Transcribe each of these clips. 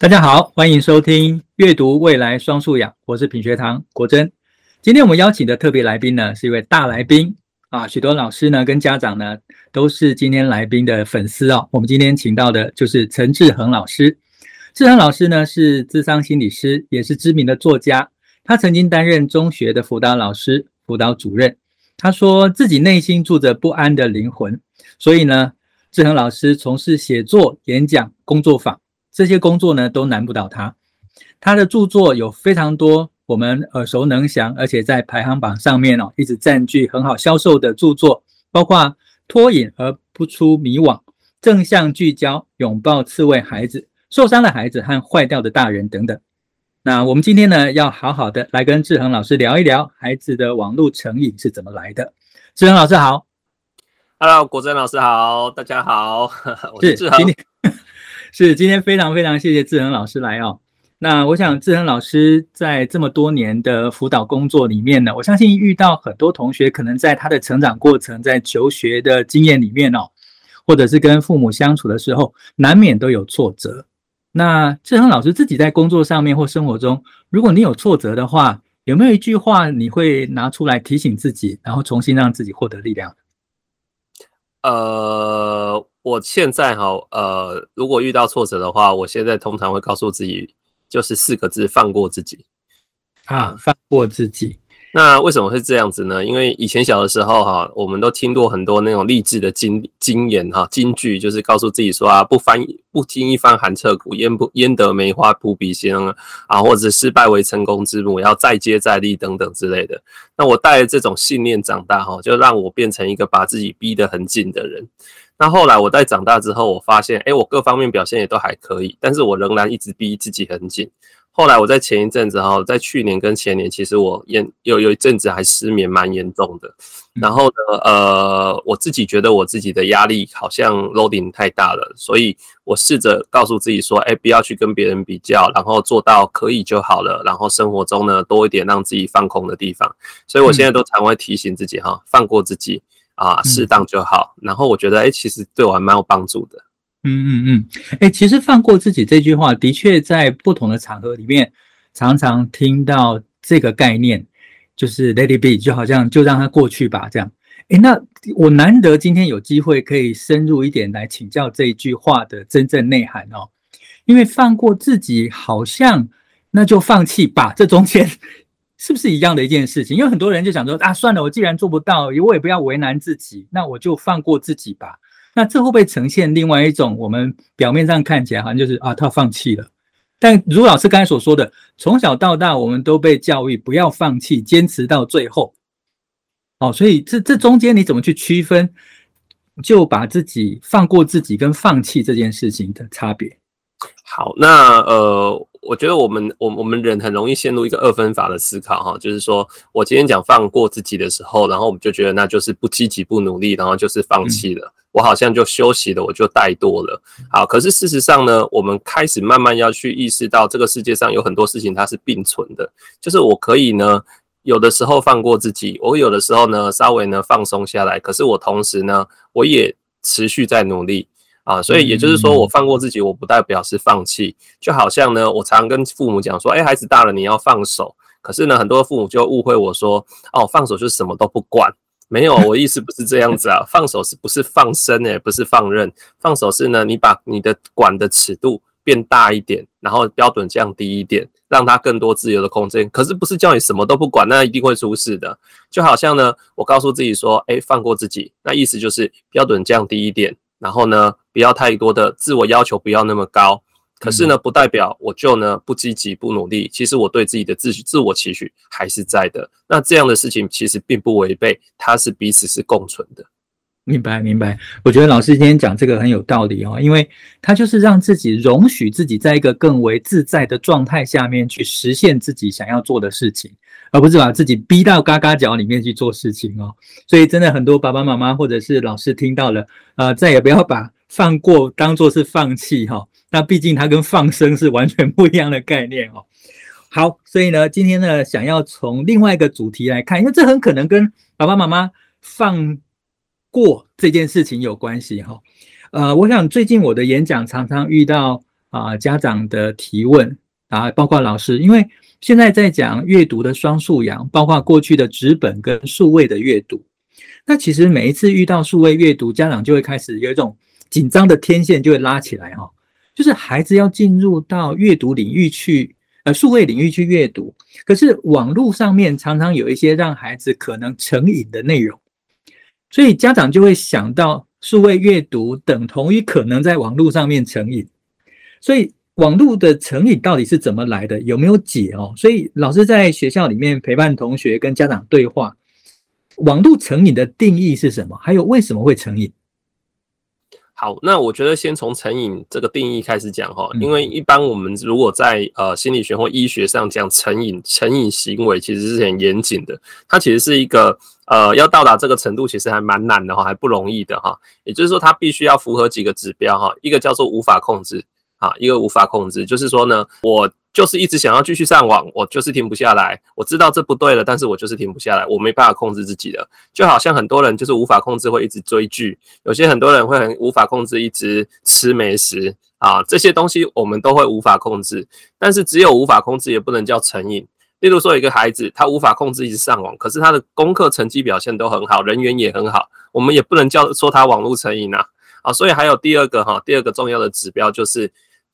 大家好，欢迎收听阅读未来双素养，我是品学堂国珍。今天我们邀请的特别来宾呢，是一位大来宾啊，许多老师呢跟家长呢都是今天来宾的粉丝哦。我们今天请到的就是陈志恒老师。志恒老师呢是智商心理师，也是知名的作家。他曾经担任中学的辅导老师、辅导主任。他说自己内心住着不安的灵魂，所以呢，志恒老师从事写作、演讲、工作坊。这些工作呢都难不倒他，他的著作有非常多我们耳熟能详，而且在排行榜上面哦一直占据很好销售的著作，包括脱颖而不出迷惘、正向聚焦、拥抱刺猬孩子、受伤的孩子和坏掉的大人等等。那我们今天呢要好好的来跟志恒老师聊一聊孩子的网络成瘾是怎么来的。志恒老师好，Hello，国珍老师好，大家好，我是志恒。是，今天非常非常谢谢志恒老师来哦。那我想志恒老师在这么多年的辅导工作里面呢，我相信遇到很多同学可能在他的成长过程，在求学的经验里面哦，或者是跟父母相处的时候，难免都有挫折。那志恒老师自己在工作上面或生活中，如果你有挫折的话，有没有一句话你会拿出来提醒自己，然后重新让自己获得力量？呃。我现在哈，呃，如果遇到挫折的话，我现在通常会告诉自己，就是四个字：放过自己。啊，放过自己。那为什么会这样子呢？因为以前小的时候哈，我们都听过很多那种励志的金金言哈，金句，就是告诉自己说啊，不翻不听一番寒彻骨，焉不焉得梅花扑鼻香啊，或者失败为成功之母，要再接再厉等等之类的。那我带着这种信念长大哈，就让我变成一个把自己逼得很紧的人。那后来我在长大之后，我发现，哎，我各方面表现也都还可以，但是我仍然一直逼自己很紧。后来我在前一阵子哈，在去年跟前年，其实我也有有一阵子还失眠蛮严重的。然后呢，呃，我自己觉得我自己的压力好像 loading 太大了，所以我试着告诉自己说，哎，不要去跟别人比较，然后做到可以就好了。然后生活中呢，多一点让自己放空的地方。所以我现在都常会提醒自己哈，放过自己。啊，适当就好。然后我觉得，哎、欸，其实对我还蛮有帮助的。嗯嗯嗯，哎、欸，其实放过自己这句话，的确在不同的场合里面，常常听到这个概念，就是 Let it be，就好像就让它过去吧，这样。哎、欸，那我难得今天有机会可以深入一点来请教这一句话的真正内涵哦，因为放过自己，好像那就放弃吧，这中间。是不是一样的一件事情？因为很多人就想说啊，算了，我既然做不到，我也不要为难自己，那我就放过自己吧。那这会不会呈现另外一种我们表面上看起来好像就是啊，他放弃了？但如老师刚才所说的，从小到大我们都被教育不要放弃，坚持到最后。哦，所以这这中间你怎么去区分，就把自己放过自己跟放弃这件事情的差别？好，那呃。我觉得我们我我们人很容易陷入一个二分法的思考哈，就是说我今天讲放过自己的时候，然后我们就觉得那就是不积极不努力，然后就是放弃了，我好像就休息了，我就怠惰了。好，可是事实上呢，我们开始慢慢要去意识到这个世界上有很多事情它是并存的，就是我可以呢有的时候放过自己，我有的时候呢稍微呢放松下来，可是我同时呢我也持续在努力。啊，所以也就是说，我放过自己，我不代表是放弃。就好像呢，我常常跟父母讲说，哎，孩子大了，你要放手。可是呢，很多父母就误会我说，哦，放手就是什么都不管。没有，我意思不是这样子啊。放手是不是放生呢？不是放任。放手是呢，你把你的管的尺度变大一点，然后标准降低一点，让他更多自由的空间。可是不是叫你什么都不管，那一定会出事的。就好像呢，我告诉自己说，哎，放过自己，那意思就是标准降低一点。然后呢，不要太多的自我要求，不要那么高。可是呢，不代表我就呢不积极、不努力。其实我对自己的自自我期许还是在的。那这样的事情其实并不违背，它是彼此是共存的。明白，明白。我觉得老师今天讲这个很有道理哦，因为他就是让自己容许自己在一个更为自在的状态下面去实现自己想要做的事情。而不是把自己逼到嘎嘎角里面去做事情哦，所以真的很多爸爸妈妈或者是老师听到了，呃，再也不要把放过当做是放弃哈。那毕竟它跟放生是完全不一样的概念哦。好，所以呢，今天呢，想要从另外一个主题来看，因为这很可能跟爸爸妈妈放过这件事情有关系哈。呃，我想最近我的演讲常常遇到啊家长的提问啊，包括老师，因为现在在讲阅读的双素养，包括过去的纸本跟数位的阅读。那其实每一次遇到数位阅读，家长就会开始有一种紧张的天线就会拉起来哈，就是孩子要进入到阅读领域去，呃，数位领域去阅读，可是网络上面常常有一些让孩子可能成瘾的内容，所以家长就会想到数位阅读等同于可能在网络上面成瘾，所以网络的成瘾到底是怎么来的？有没有解哦？所以老师在学校里面陪伴同学跟家长对话。网络成瘾的定义是什么？还有为什么会成瘾？好，那我觉得先从成瘾这个定义开始讲哈，因为一般我们如果在呃心理学或医学上讲成瘾，成瘾行为其实是很严谨的，它其实是一个呃要到达这个程度，其实还蛮难的哈，还不容易的哈。也就是说，它必须要符合几个指标哈，一个叫做无法控制啊，一个无法控制，就是说呢，我。就是一直想要继续上网，我就是停不下来。我知道这不对了，但是我就是停不下来，我没办法控制自己的。就好像很多人就是无法控制会一直追剧，有些很多人会很无法控制一直吃美食啊，这些东西我们都会无法控制。但是只有无法控制也不能叫成瘾。例如说一个孩子他无法控制一直上网，可是他的功课成绩表现都很好，人缘也很好，我们也不能叫说他网络成瘾啊。啊，所以还有第二个哈，第二个重要的指标就是。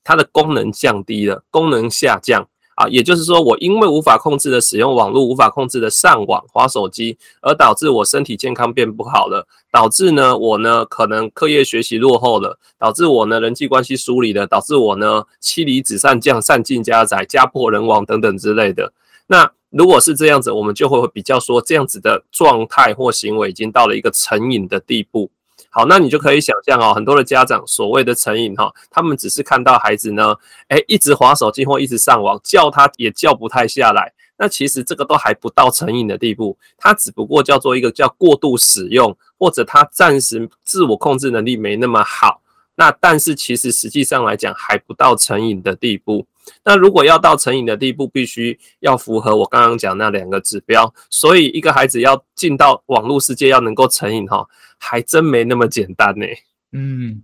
它的功能降低了，功能下降啊，也就是说，我因为无法控制的使用网络，无法控制的上网、滑手机，而导致我身体健康变不好了，导致呢，我呢可能课业学习落后了，导致我呢人际关系疏离了，导致我呢妻离子散、将散尽家宅、家破人亡等等之类的。那如果是这样子，我们就会比较说，这样子的状态或行为已经到了一个成瘾的地步。好，那你就可以想象哦，很多的家长所谓的成瘾哈，他们只是看到孩子呢，诶，一直滑手机或一直上网，叫他也叫不太下来。那其实这个都还不到成瘾的地步，他只不过叫做一个叫过度使用，或者他暂时自我控制能力没那么好。那但是其实实际上来讲，还不到成瘾的地步。那如果要到成瘾的地步，必须要符合我刚刚讲那两个指标。所以一个孩子要进到网络世界，要能够成瘾哈，还真没那么简单呢。嗯，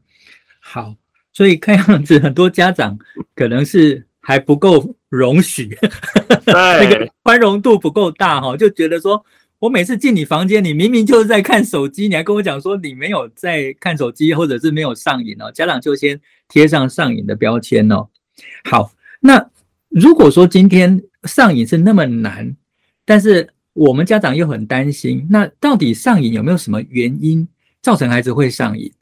好，所以看样子很多家长可能是还不够容许，那个宽容度不够大哈，就觉得说我每次进你房间，你明明就是在看手机，你还跟我讲说你没有在看手机，或者是没有上瘾哦，家长就先贴上上瘾的标签哦。好。那如果说今天上瘾是那么难，但是我们家长又很担心，那到底上瘾有没有什么原因造成孩子会上瘾？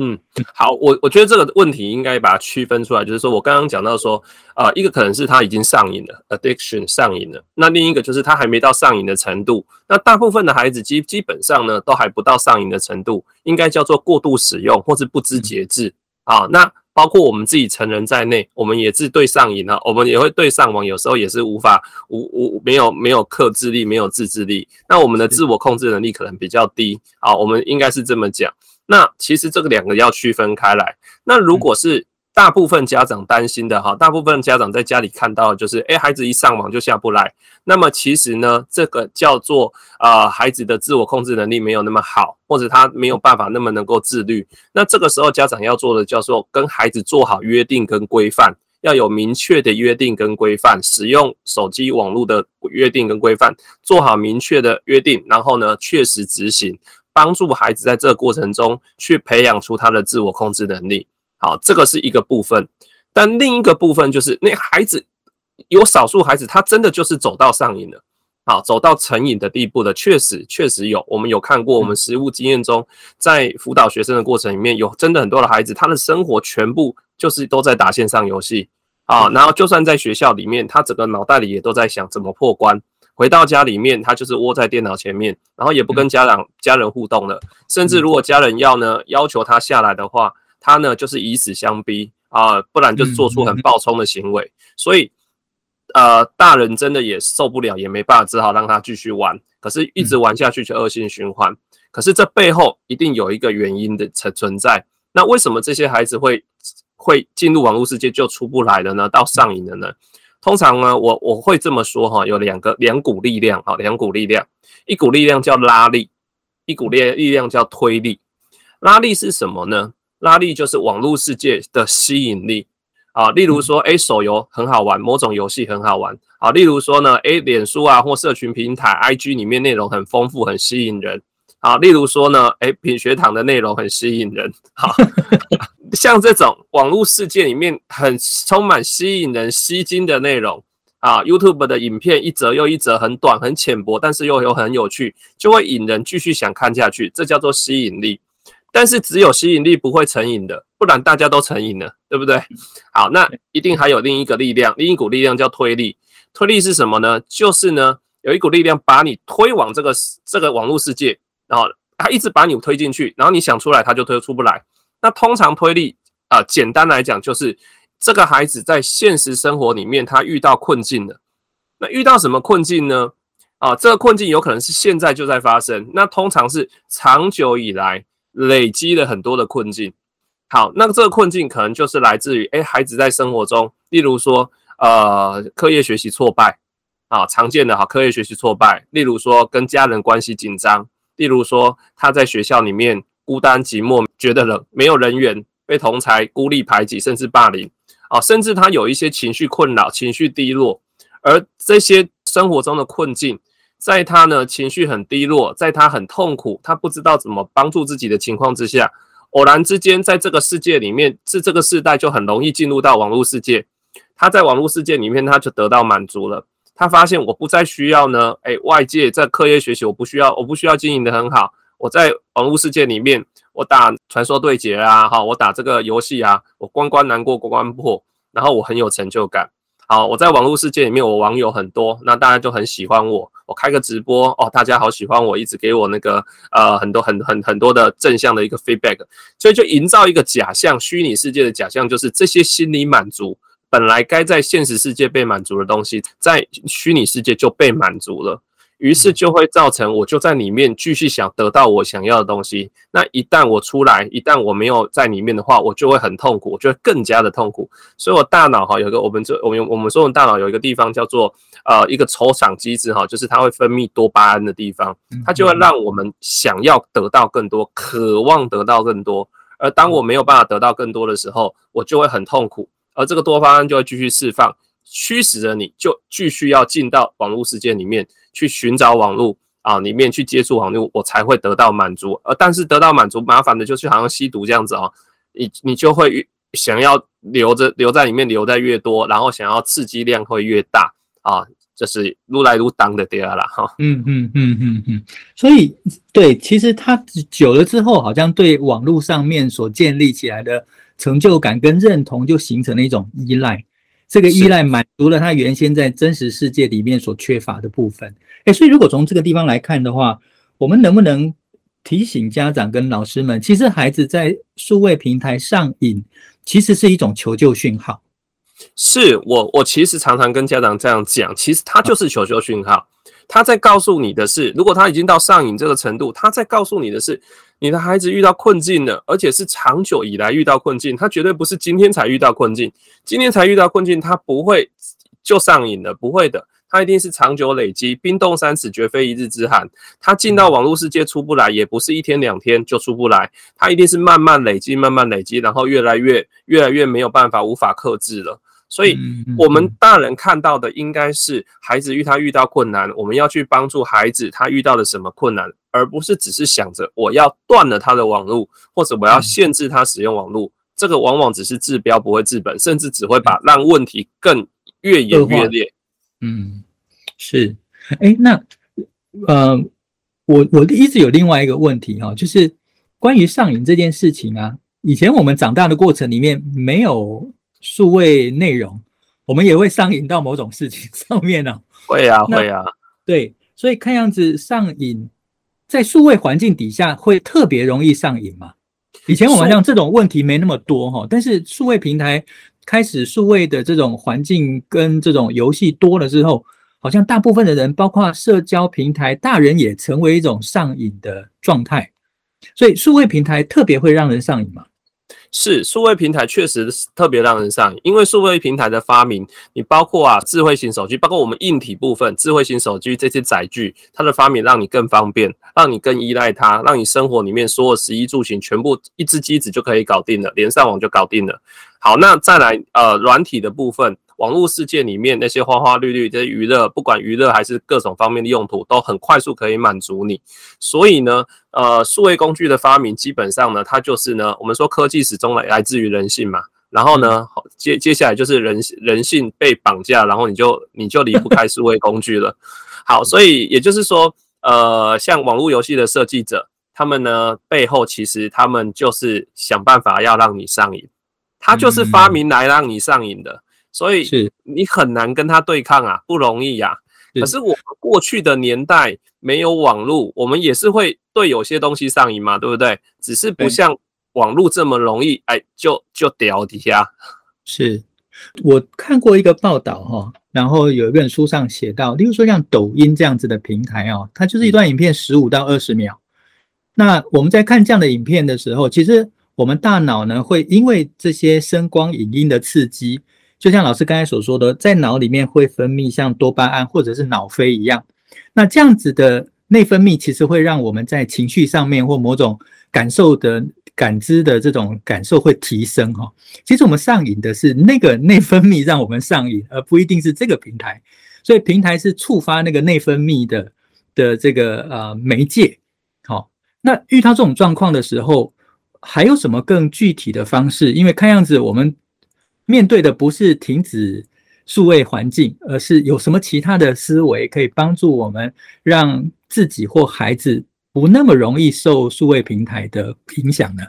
嗯，好，我我觉得这个问题应该把它区分出来，就是说我刚刚讲到说，啊、呃，一个可能是他已经上瘾了，addiction 上瘾了，那另一个就是他还没到上瘾的程度。那大部分的孩子基基本上呢，都还不到上瘾的程度，应该叫做过度使用或是不知节制、嗯、啊。那包括我们自己成人在内，我们也是对上瘾啊，我们也会对上网，有时候也是无法无无没有没有克制力，没有自制力。那我们的自我控制能力可能比较低啊，我们应该是这么讲。那其实这个两个要区分开来。那如果是大部分家长担心的哈，大部分家长在家里看到就是，诶，孩子一上网就下不来。那么其实呢，这个叫做呃，孩子的自我控制能力没有那么好，或者他没有办法那么能够自律。那这个时候家长要做的叫做跟孩子做好约定跟规范，要有明确的约定跟规范，使用手机网络的约定跟规范，做好明确的约定，然后呢，确实执行，帮助孩子在这个过程中去培养出他的自我控制能力。好，这个是一个部分，但另一个部分就是那孩子有少数孩子，他真的就是走到上瘾了，好，走到成瘾的地步的，确实确实有，我们有看过，我们实务经验中，在辅导学生的过程里面，有真的很多的孩子，他的生活全部就是都在打线上游戏。啊，然后就算在学校里面，他整个脑袋里也都在想怎么破关，回到家里面，他就是窝在电脑前面，然后也不跟家长家人互动了，甚至如果家人要呢要求他下来的话。他呢，就是以死相逼啊、呃，不然就做出很暴冲的行为。嗯嗯、所以，呃，大人真的也受不了，也没办法，只好让他继续玩。可是，一直玩下去就恶性循环。嗯、可是，这背后一定有一个原因的存存在。那为什么这些孩子会会进入网络世界就出不来了呢？到上瘾了呢？通常呢，我我会这么说哈，有两个两股力量哈，两股力量，一股力量叫拉力，一股力力量叫推力。拉力是什么呢？拉力就是网络世界的吸引力，啊，例如说，诶，手游很好玩，某种游戏很好玩，啊，例如说呢，诶，脸书啊或社群平台 IG 里面内容很丰富，很吸引人，啊，例如说呢，诶，品学堂的内容很吸引人，好，像这种网络世界里面很充满吸引人、吸睛的内容，啊，YouTube 的影片一则又一则，很短、很浅薄，但是又有很有趣，就会引人继续想看下去，这叫做吸引力。但是只有吸引力不会成瘾的，不然大家都成瘾了，对不对？好，那一定还有另一个力量，另一股力量叫推力。推力是什么呢？就是呢，有一股力量把你推往这个这个网络世界，然后它一直把你推进去，然后你想出来，它就推出不来。那通常推力啊，呃，简单来讲就是这个孩子在现实生活里面他遇到困境了。那遇到什么困境呢？啊，这个困境有可能是现在就在发生，那通常是长久以来。累积了很多的困境，好，那这个困境可能就是来自于，诶，孩子在生活中，例如说，呃，课业学习挫败，啊，常见的哈，课业学习挫败，例如说跟家人关系紧张，例如说他在学校里面孤单寂寞，觉得冷，没有人缘，被同侪孤立排挤，甚至霸凌，啊，甚至他有一些情绪困扰，情绪低落，而这些生活中的困境。在他呢情绪很低落，在他很痛苦，他不知道怎么帮助自己的情况之下，偶然之间在这个世界里面，是这个世代就很容易进入到网络世界。他在网络世界里面，他就得到满足了。他发现我不再需要呢，诶，外界在课业学习我不需要，我不需要经营的很好。我在网络世界里面，我打传说对决啊，哈，我打这个游戏啊，我关关难过关关破，然后我很有成就感。好，我在网络世界里面，我网友很多，那大家就很喜欢我。我开个直播哦，大家好喜欢我，一直给我那个呃很多很很很多的正向的一个 feedback，所以就营造一个假象，虚拟世界的假象，就是这些心理满足，本来该在现实世界被满足的东西，在虚拟世界就被满足了。于是就会造成，我就在里面继续想得到我想要的东西。那一旦我出来，一旦我没有在里面的话，我就会很痛苦，我就会更加的痛苦。所以我大脑哈有一个我们这我们我们说我们大脑有一个地方叫做呃一个酬赏机制哈，就是它会分泌多巴胺的地方，它就会让我们想要得到更多，渴望得到更多。而当我没有办法得到更多的时候，我就会很痛苦，而这个多巴胺就会继续释放，驱使着你就继续要进到网络世界里面。去寻找网络啊，里面去接触网络，我才会得到满足。呃，但是得到满足，麻烦的就是好像吸毒这样子哦，你你就会想要留着留在里面，留在越多，然后想要刺激量会越大啊，就是愈来愈当的第二了哈。嗯嗯嗯嗯嗯，所以对，其实他久了之后，好像对网络上面所建立起来的成就感跟认同，就形成了一种依赖。这个依赖满足了他原先在真实世界里面所缺乏的部分。诶，所以如果从这个地方来看的话，我们能不能提醒家长跟老师们，其实孩子在数位平台上瘾，其实是一种求救讯号。是我，我其实常常跟家长这样讲，其实他就是求救讯号。他在告诉你的是，如果他已经到上瘾这个程度，他在告诉你的是，你的孩子遇到困境了，而且是长久以来遇到困境，他绝对不是今天才遇到困境，今天才遇到困境，他不会就上瘾了，不会的，他一定是长久累积，冰冻三尺绝非一日之寒，他进到网络世界出不来，也不是一天两天就出不来，他一定是慢慢累积，慢慢累积，然后越来越越来越没有办法，无法克制了。所以，我们大人看到的应该是孩子遇他遇到困难，我们要去帮助孩子他遇到了什么困难，而不是只是想着我要断了他的网络，或者我要限制他使用网络。这个往往只是治标不会治本，甚至只会把让问题更越演越烈。嗯，是。哎，那呃，我我一直有另外一个问题哈，就是关于上瘾这件事情啊，以前我们长大的过程里面没有。数位内容，我们也会上瘾到某种事情上面呢、啊？会啊，会啊。对，所以看样子上瘾在数位环境底下会特别容易上瘾嘛？以前我们像这种问题没那么多哈，但是数位平台开始数位的这种环境跟这种游戏多了之后，好像大部分的人，包括社交平台，大人也成为一种上瘾的状态。所以数位平台特别会让人上瘾嘛？是数位平台确实特别让人上瘾，因为数位平台的发明，你包括啊智慧型手机，包括我们硬体部分，智慧型手机这些载具，它的发明让你更方便，让你更依赖它，让你生活里面所有十一住行全部一只机子就可以搞定了，连上网就搞定了。好，那再来呃软体的部分。网络世界里面那些花花绿绿的娱乐，不管娱乐还是各种方面的用途，都很快速可以满足你。所以呢，呃，数位工具的发明，基本上呢，它就是呢，我们说科技始终来来自于人性嘛。然后呢，接接下来就是人人性被绑架，然后你就你就离不开数位工具了。好，所以也就是说，呃，像网络游戏的设计者，他们呢背后其实他们就是想办法要让你上瘾，他就是发明来让你上瘾的。所以是你很难跟他对抗啊，不容易呀、啊。可是我们过去的年代没有网络，我们也是会对有些东西上瘾嘛，对不对？只是不像网络这么容易，哎，就就掉底下。是我看过一个报道哈，然后有一本书上写到，例如说像抖音这样子的平台哦，它就是一段影片十五到二十秒。那我们在看这样的影片的时候，其实我们大脑呢会因为这些声光影音的刺激。就像老师刚才所说的，在脑里面会分泌像多巴胺或者是脑啡一样，那这样子的内分泌其实会让我们在情绪上面或某种感受的感知的这种感受会提升哈。其实我们上瘾的是那个内分泌让我们上瘾，而不一定是这个平台。所以平台是触发那个内分泌的的这个呃媒介。好，那遇到这种状况的时候，还有什么更具体的方式？因为看样子我们。面对的不是停止数位环境，而是有什么其他的思维可以帮助我们，让自己或孩子不那么容易受数位平台的影响呢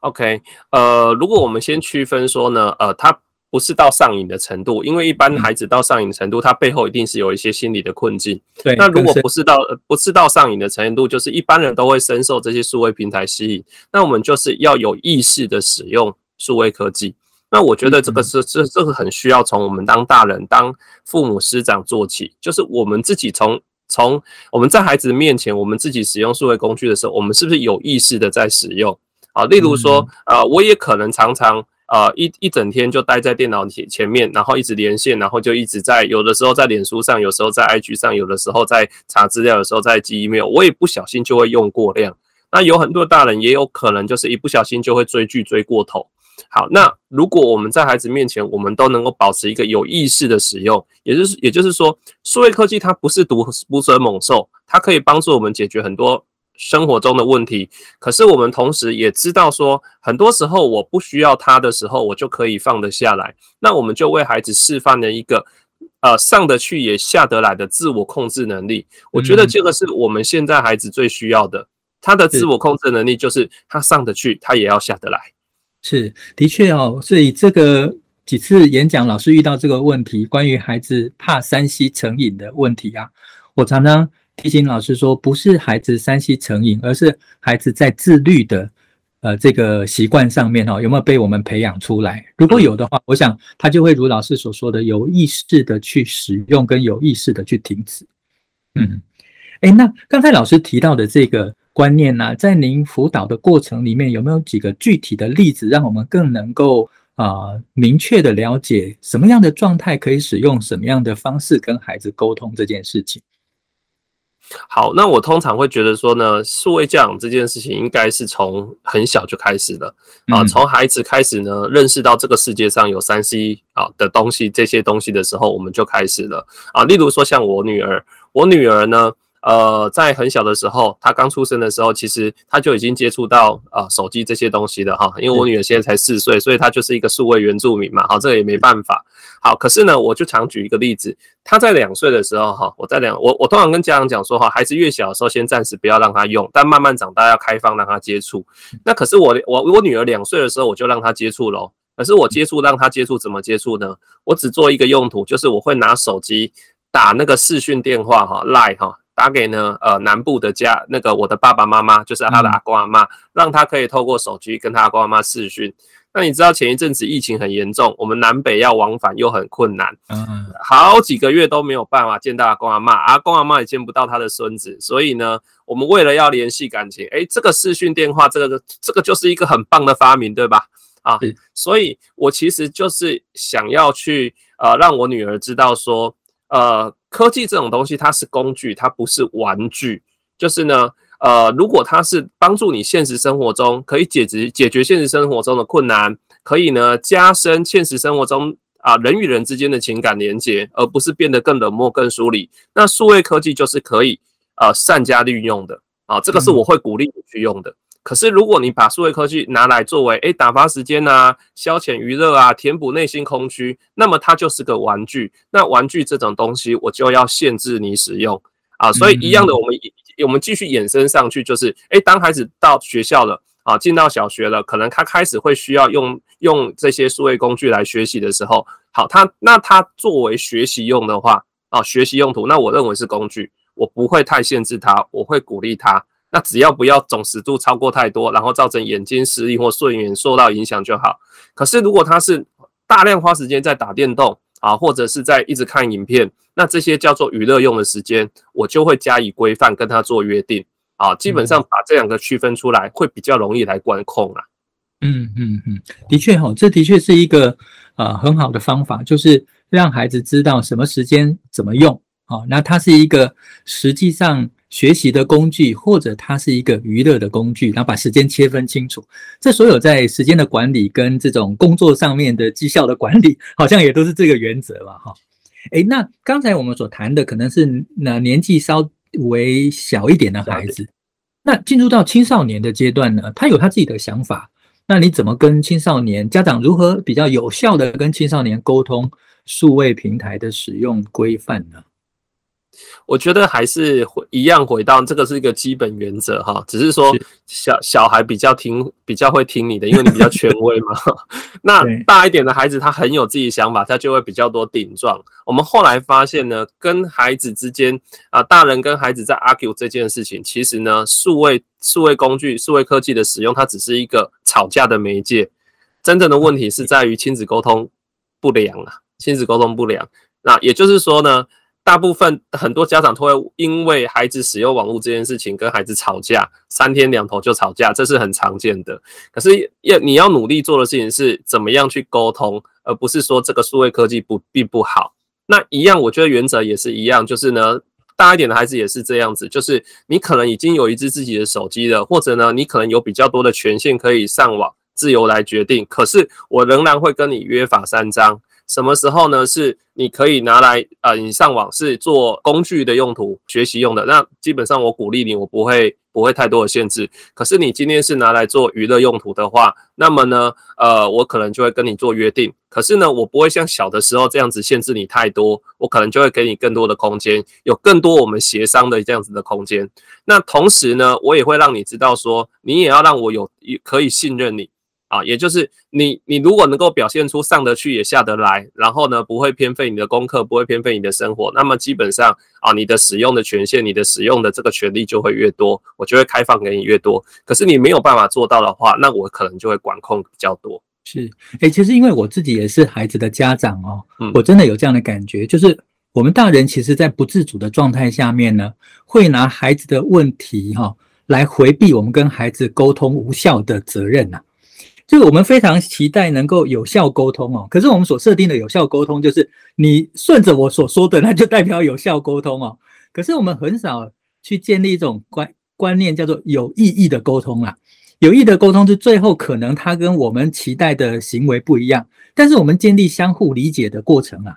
？OK，呃，如果我们先区分说呢，呃，它不是到上瘾的程度，因为一般孩子到上瘾的程度，他背后一定是有一些心理的困境。对，那如果不是到不是到上瘾的程度，就是一般人都会深受这些数位平台吸引，那我们就是要有意识的使用数位科技。那我觉得这个是这这个很需要从我们当大人当父母师长做起，就是我们自己从从我们在孩子面前，我们自己使用数位工具的时候，我们是不是有意识的在使用？啊，例如说，呃，我也可能常常呃一一整天就待在电脑前前面，然后一直连线，然后就一直在有的时候在脸书上，有时候在 IG 上，有的时候在查资料，有时候在寄 email，我也不小心就会用过量。那有很多大人也有可能就是一不小心就会追剧追过头。好，那如果我们在孩子面前，我们都能够保持一个有意识的使用，也就是也就是说，数位科技它不是毒毒蛇猛兽，它可以帮助我们解决很多生活中的问题。可是我们同时也知道说，很多时候我不需要它的时候，我就可以放得下来。那我们就为孩子示范了一个呃上得去也下得来的自我控制能力。我觉得这个是我们现在孩子最需要的，他的自我控制能力就是他上得去，他也要下得来。是，的确哦，所以这个几次演讲，老师遇到这个问题，关于孩子怕 3C 成瘾的问题啊，我常常提醒老师说，不是孩子 3C 成瘾，而是孩子在自律的呃这个习惯上面哦，有没有被我们培养出来？如果有的话，我想他就会如老师所说的，有意识的去使用，跟有意识的去停止。嗯，哎，那刚才老师提到的这个。观念呢、啊，在您辅导的过程里面，有没有几个具体的例子，让我们更能够啊、呃、明确的了解什么样的状态可以使用什么样的方式跟孩子沟通这件事情？好，那我通常会觉得说呢，数位教养这件事情应该是从很小就开始了啊，从孩子开始呢，认识到这个世界上有三 C 啊的东西，这些东西的时候，我们就开始了啊。例如说，像我女儿，我女儿呢。呃，在很小的时候，他刚出生的时候，其实他就已经接触到呃手机这些东西的哈。因为我女儿现在才四岁，所以她就是一个数位原住民嘛。好，这个也没办法。好，可是呢，我就常举一个例子，他在两岁的时候哈，我在两我我通常跟家长讲说哈，孩子越小的时候，先暂时不要让他用，但慢慢长大要开放让他接触。那可是我我我女儿两岁的时候，我就让她接触喽。可是我接触让他接触怎么接触呢？我只做一个用途，就是我会拿手机打那个视讯电话哈，Line 哈。打给呢，呃，南部的家那个我的爸爸妈妈，就是他的阿公阿妈，让他可以透过手机跟他阿公阿妈视讯。那你知道前一阵子疫情很严重，我们南北要往返又很困难，嗯，好几个月都没有办法见到阿公阿妈，阿公阿妈也见不到他的孙子，所以呢，我们为了要联系感情，诶，这个视讯电话，这个这个就是一个很棒的发明，对吧？啊。所以我其实就是想要去呃让我女儿知道说，呃，科技这种东西它是工具，它不是玩具。就是呢，呃，如果它是帮助你现实生活中可以解决解决现实生活中的困难，可以呢加深现实生活中啊人与人之间的情感连接，而不是变得更冷漠、更疏离。那数位科技就是可以呃善加利用的啊，这个是我会鼓励你去用的。嗯、可是如果你把数位科技拿来作为诶打发时间啊、消遣娱乐啊、填补内心空虚，那么它就是个玩具。那玩具这种东西，我就要限制你使用啊。所以一样的，我们。我们继续延伸上去，就是，诶，当孩子到学校了，啊，进到小学了，可能他开始会需要用用这些数位工具来学习的时候，好，他那他作为学习用的话，啊，学习用途，那我认为是工具，我不会太限制他，我会鼓励他，那只要不要总时度超过太多，然后造成眼睛视力或睡眠受到影响就好。可是如果他是大量花时间在打电动，啊，或者是在一直看影片，那这些叫做娱乐用的时间，我就会加以规范，跟他做约定啊。基本上把这两个区分出来，会比较容易来管控啊。嗯嗯嗯，的确哈，这的确是一个呃很好的方法，就是让孩子知道什么时间怎么用啊。那它是一个实际上。学习的工具，或者它是一个娱乐的工具，然后把时间切分清楚。这所有在时间的管理跟这种工作上面的绩效的管理，好像也都是这个原则吧？哈，诶，那刚才我们所谈的可能是那年纪稍微小一点的孩子，那进入到青少年的阶段呢，他有他自己的想法。那你怎么跟青少年家长如何比较有效的跟青少年沟通数位平台的使用规范呢？我觉得还是回一样回到这个是一个基本原则哈，只是说小小孩比较听比较会听你的，因为你比较权威嘛。那大一点的孩子他很有自己想法，他就会比较多顶撞。我们后来发现呢，跟孩子之间啊，大人跟孩子在 argue 这件事情，其实呢，数位数位工具、数位科技的使用，它只是一个吵架的媒介。真正的问题是在于亲子沟通不良啊，亲子沟通不良。那也就是说呢。大部分很多家长都会因为孩子使用网络这件事情跟孩子吵架，三天两头就吵架，这是很常见的。可是要你要努力做的事情是怎么样去沟通，而不是说这个数位科技不并不好。那一样，我觉得原则也是一样，就是呢，大一点的孩子也是这样子，就是你可能已经有一支自己的手机了，或者呢，你可能有比较多的权限可以上网自由来决定。可是我仍然会跟你约法三章。什么时候呢？是你可以拿来呃，你上网是做工具的用途，学习用的。那基本上我鼓励你，我不会不会太多的限制。可是你今天是拿来做娱乐用途的话，那么呢，呃，我可能就会跟你做约定。可是呢，我不会像小的时候这样子限制你太多，我可能就会给你更多的空间，有更多我们协商的这样子的空间。那同时呢，我也会让你知道说，你也要让我有可以信任你。啊，也就是你，你如果能够表现出上得去也下得来，然后呢，不会偏废你的功课，不会偏废你的生活，那么基本上啊，你的使用的权限，你的使用的这个权利就会越多，我就会开放给你越多。可是你没有办法做到的话，那我可能就会管控比较多。是，诶，其实因为我自己也是孩子的家长哦，嗯，我真的有这样的感觉，就是我们大人其实在不自主的状态下面呢，会拿孩子的问题哈来回避我们跟孩子沟通无效的责任呐。就是我们非常期待能够有效沟通哦，可是我们所设定的有效沟通，就是你顺着我所说的，那就代表有效沟通哦。可是我们很少去建立一种观观念，叫做有意义的沟通啦。有意义的沟通是最后可能他跟我们期待的行为不一样，但是我们建立相互理解的过程啊，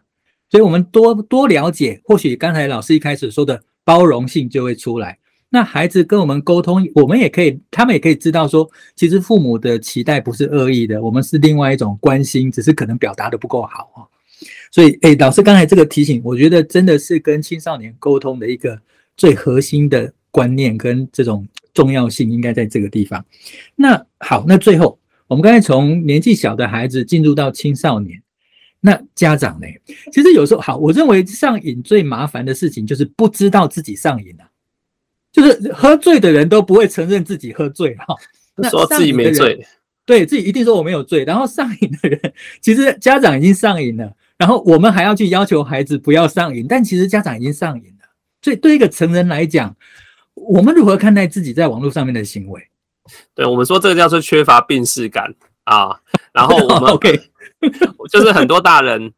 所以我们多多了解，或许刚才老师一开始说的包容性就会出来。那孩子跟我们沟通，我们也可以，他们也可以知道说，其实父母的期待不是恶意的，我们是另外一种关心，只是可能表达的不够好啊。所以，诶，老师刚才这个提醒，我觉得真的是跟青少年沟通的一个最核心的观念跟这种重要性，应该在这个地方。那好，那最后我们刚才从年纪小的孩子进入到青少年，那家长呢？其实有时候好，我认为上瘾最麻烦的事情就是不知道自己上瘾了。就是喝醉的人都不会承认自己喝醉哈，说自己没醉，对自己一定说我没有醉。然后上瘾的人，其实家长已经上瘾了，然后我们还要去要求孩子不要上瘾，但其实家长已经上瘾了。所以对一个成人来讲，我们如何看待自己在网络上面的行为？对我们说，这个叫做缺乏病视感啊。然后我们 OK，就是很多大人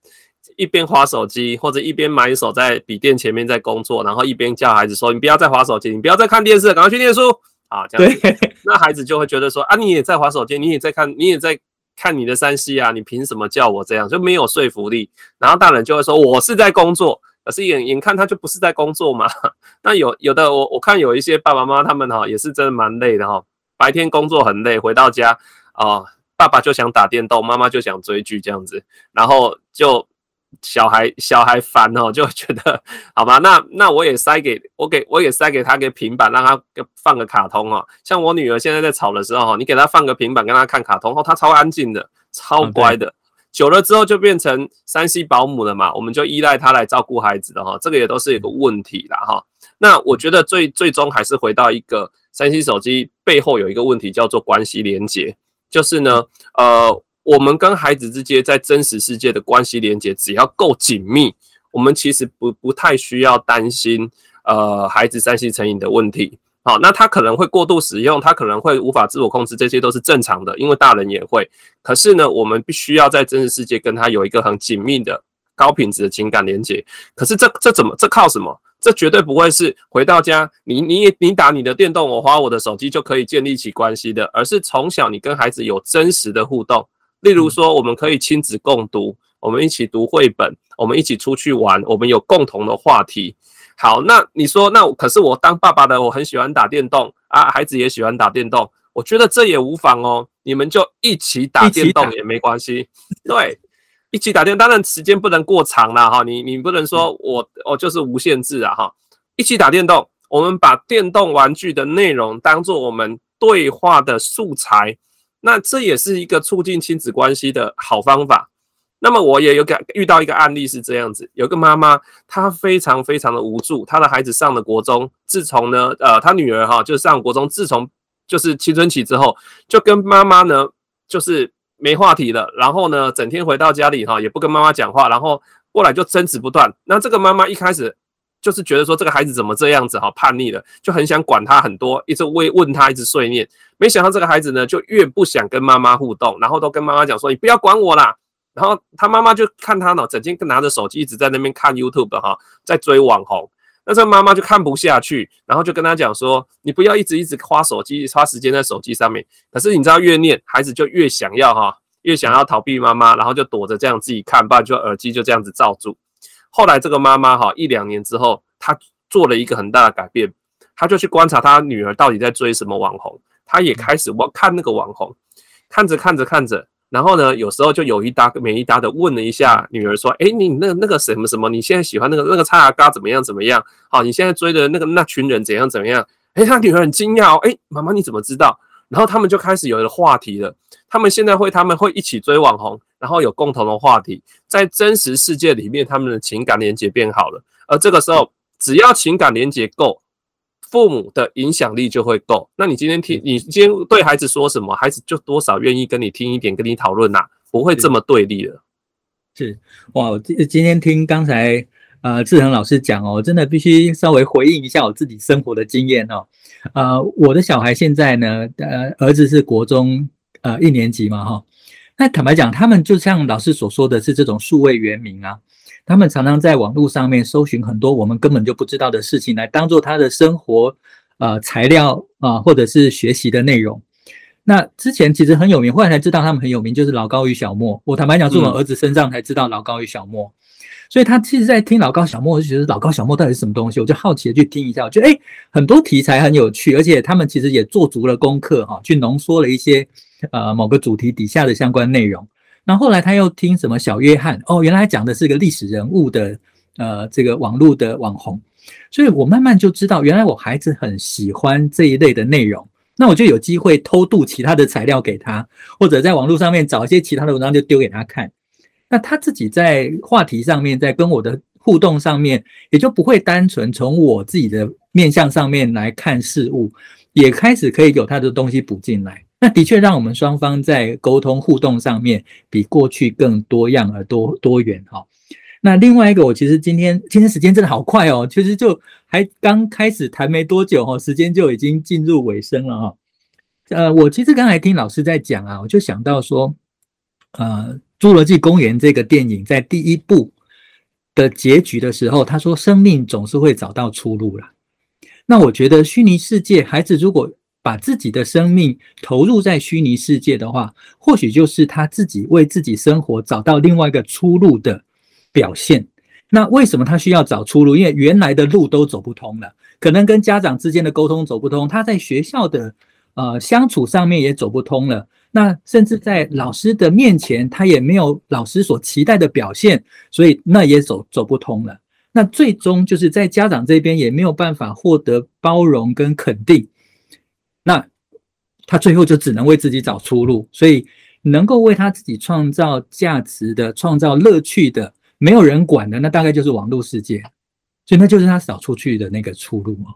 一边划手机，或者一边埋手在笔电前面在工作，然后一边叫孩子说：“你不要再划手机，你不要再看电视，赶快去念书。”啊，这样子，那孩子就会觉得说：“啊，你也在划手机，你也在看，你也在看你的三 C 啊，你凭什么叫我这样？就没有说服力。”然后大人就会说：“我是在工作。”可是眼眼看他就不是在工作嘛，那有有的我我看有一些爸爸妈妈他们哈也是真的蛮累的哈，白天工作很累，回到家啊，爸爸就想打电动，妈妈就想追剧这样子，然后就小孩小孩烦哦，就觉得好吧，那那我也塞给我给我也塞给他个平板，让他放个卡通哦，像我女儿现在在吵的时候，你给她放个平板跟她看卡通，哦，她超安静的，超乖的。久了之后就变成 3C 保姆了嘛，我们就依赖她来照顾孩子的哈，这个也都是一个问题啦哈。那我觉得最最终还是回到一个 3C 手机背后有一个问题叫做关系连结，就是呢，呃，我们跟孩子之间在真实世界的关系连接只要够紧密，我们其实不不太需要担心呃孩子 3C 成瘾的问题。好，那他可能会过度使用，他可能会无法自我控制，这些都是正常的，因为大人也会。可是呢，我们必须要在真实世界跟他有一个很紧密的、高品质的情感连接。可是这这怎么？这靠什么？这绝对不会是回到家，你你你打你的电动，我花我的手机就可以建立起关系的，而是从小你跟孩子有真实的互动。例如说，我们可以亲子共读，我们一起读绘本，我们一起出去玩，我们有共同的话题。好，那你说，那可是我当爸爸的，我很喜欢打电动啊，孩子也喜欢打电动，我觉得这也无妨哦，你们就一起打电动也没关系，对，一起打电动，当然时间不能过长了哈，你你不能说我我就是无限制啊哈，一起打电动，我们把电动玩具的内容当做我们对话的素材，那这也是一个促进亲子关系的好方法。那么我也有感遇到一个案例是这样子，有个妈妈她非常非常的无助，她的孩子上了国中，自从呢，呃，她女儿哈就上国中，自从就是青春期之后，就跟妈妈呢就是没话题了，然后呢整天回到家里哈也不跟妈妈讲话，然后过来就争执不断。那这个妈妈一开始就是觉得说这个孩子怎么这样子哈叛逆了，就很想管他很多，一直问问他，一直碎念。没想到这个孩子呢就越不想跟妈妈互动，然后都跟妈妈讲说你不要管我啦。然后他妈妈就看他呢，整天拿着手机一直在那边看 YouTube 哈，在追网红。那这个妈妈就看不下去，然后就跟他讲说：“你不要一直一直花手机，花时间在手机上面。”可是你知道，越念孩子就越想要哈，越想要逃避妈妈，然后就躲着这样自己看，不然就耳机就这样子罩住。后来这个妈妈哈，一两年之后，她做了一个很大的改变，她就去观察她女儿到底在追什么网红，她也开始我看那个网红，看着看着看着。然后呢，有时候就有一搭没一搭的问了一下女儿说：“哎，你那那个什么什么，你现在喜欢那个那个蔡阿嘎怎么样怎么样？好，你现在追的那个那群人怎样怎么样？”哎，他女儿很惊讶哦，哎，妈妈你怎么知道？然后他们就开始有了话题了。他们现在会他们会一起追网红，然后有共同的话题，在真实世界里面，他们的情感连接变好了。而这个时候，只要情感连接够。父母的影响力就会够。那你今天听，你今天对孩子说什么，孩子就多少愿意跟你听一点，跟你讨论呐，不会这么对立了。是哇，我今今天听刚才呃志恒老师讲哦，真的必须稍微回应一下我自己生活的经验哦。呃，我的小孩现在呢，呃，儿子是国中呃一年级嘛哈。那坦白讲，他们就像老师所说的是这种数位原民啊。他们常常在网络上面搜寻很多我们根本就不知道的事情，来当做他的生活呃材料啊、呃，或者是学习的内容。那之前其实很有名，后来才知道他们很有名，就是老高与小莫。我坦白讲，是我儿子身上才知道老高与小莫。所以他其实，在听老高小莫，就觉得老高小莫到底是什么东西，我就好奇的去听一下。我觉得诶，很多题材很有趣，而且他们其实也做足了功课哈，去浓缩了一些呃某个主题底下的相关内容。然后后来他又听什么小约翰哦，原来讲的是个历史人物的呃这个网络的网红，所以我慢慢就知道原来我孩子很喜欢这一类的内容，那我就有机会偷渡其他的材料给他，或者在网络上面找一些其他的文章就丢给他看，那他自己在话题上面，在跟我的互动上面，也就不会单纯从我自己的面向上面来看事物，也开始可以有他的东西补进来。那的确让我们双方在沟通互动上面比过去更多样而多多元哈。那另外一个，我其实今天今天时间真的好快哦，其实就还刚开始谈没多久哈，时间就已经进入尾声了哈。呃，我其实刚才听老师在讲啊，我就想到说，呃，《侏罗纪公园》这个电影在第一部的结局的时候，他说生命总是会找到出路了。那我觉得虚拟世界，孩子如果把自己的生命投入在虚拟世界的话，或许就是他自己为自己生活找到另外一个出路的表现。那为什么他需要找出路？因为原来的路都走不通了，可能跟家长之间的沟通走不通，他在学校的呃相处上面也走不通了。那甚至在老师的面前，他也没有老师所期待的表现，所以那也走走不通了。那最终就是在家长这边也没有办法获得包容跟肯定。那他最后就只能为自己找出路，所以能够为他自己创造价值的、创造乐趣的。没有人管的，那大概就是网络世界，所以那就是他少出去的那个出路哦。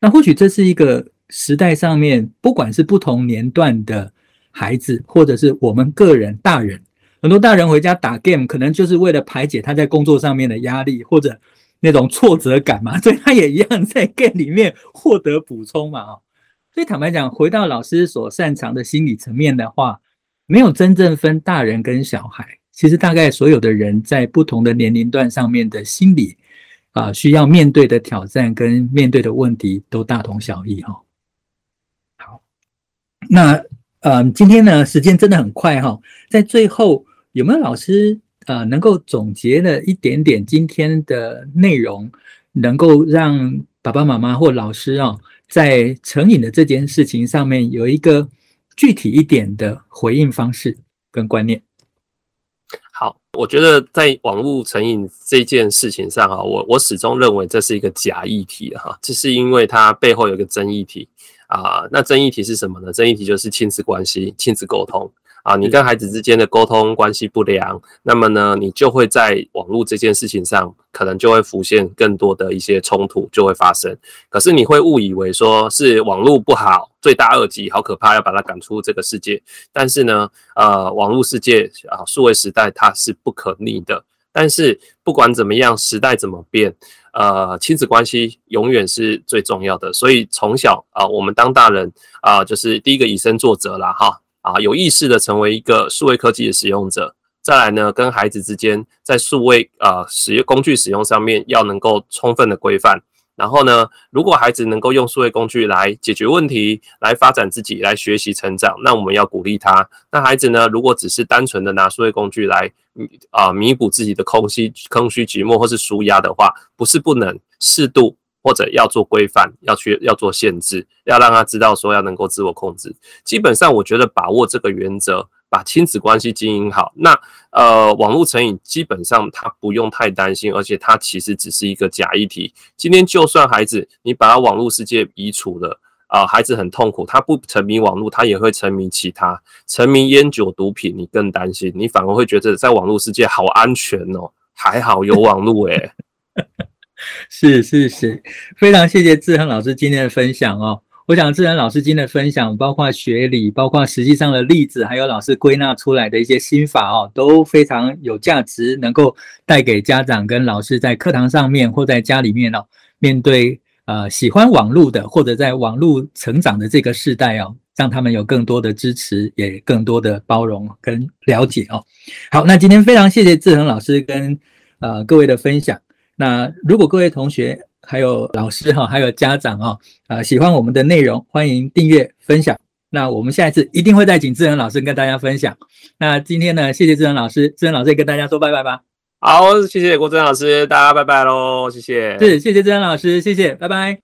那或许这是一个时代上面，不管是不同年段的孩子，或者是我们个人大人，很多大人回家打 game，可能就是为了排解他在工作上面的压力或者那种挫折感嘛，所以他也一样在 game 里面获得补充嘛哦。所以坦白讲，回到老师所擅长的心理层面的话，没有真正分大人跟小孩。其实大概所有的人在不同的年龄段上面的心理啊，需要面对的挑战跟面对的问题都大同小异哈。好，那嗯，今天呢时间真的很快哈，在最后有没有老师呃能够总结了一点点今天的内容，能够让爸爸妈妈或老师啊在成瘾的这件事情上面有一个具体一点的回应方式跟观念？好，我觉得在网络成瘾这件事情上哈，我我始终认为这是一个假议题哈，这是因为它背后有一个真议题啊。那争议题是什么呢？争议题就是亲子关系、亲子沟通。啊，你跟孩子之间的沟通关系不良，那么呢，你就会在网络这件事情上，可能就会浮现更多的一些冲突就会发生。可是你会误以为说是网络不好，罪大恶极，好可怕，要把它赶出这个世界。但是呢，呃，网络世界啊，数位时代它是不可逆的。但是不管怎么样，时代怎么变，呃，亲子关系永远是最重要的。所以从小啊，我们当大人啊，就是第一个以身作则啦，哈。啊，有意识的成为一个数位科技的使用者，再来呢，跟孩子之间在数位啊使用工具使用上面要能够充分的规范。然后呢，如果孩子能够用数位工具来解决问题、来发展自己、来学习成长，那我们要鼓励他。那孩子呢，如果只是单纯的拿数位工具来啊弥补自己的空虚、空虚寂寞或是舒压的话，不是不能适度。或者要做规范，要去要做限制，要让他知道说要能够自我控制。基本上，我觉得把握这个原则，把亲子关系经营好，那呃，网络成瘾基本上他不用太担心，而且他其实只是一个假议题。今天就算孩子你把他网络世界移除了啊，呃，孩子很痛苦，他不沉迷网络，他也会沉迷其他，沉迷烟酒毒品，你更担心，你反而会觉得在网络世界好安全哦，还好有网络 诶、是是是，非常谢谢志恒老师今天的分享哦。我想志恒老师今天的分享，包括学理，包括实际上的例子，还有老师归纳出来的一些心法哦，都非常有价值，能够带给家长跟老师在课堂上面或在家里面哦，面对呃喜欢网络的或者在网络成长的这个世代哦，让他们有更多的支持，也更多的包容跟了解哦。好，那今天非常谢谢志恒老师跟呃各位的分享。那如果各位同学还有老师哈，还有家长啊，啊喜欢我们的内容，欢迎订阅分享。那我们下一次一定会再请志恒老师跟大家分享。那今天呢，谢谢志恒老师，志恒老师也跟大家说拜拜吧。好，谢谢国珍老师，大家拜拜喽，谢谢。是，谢谢志恒老师，谢谢，拜拜。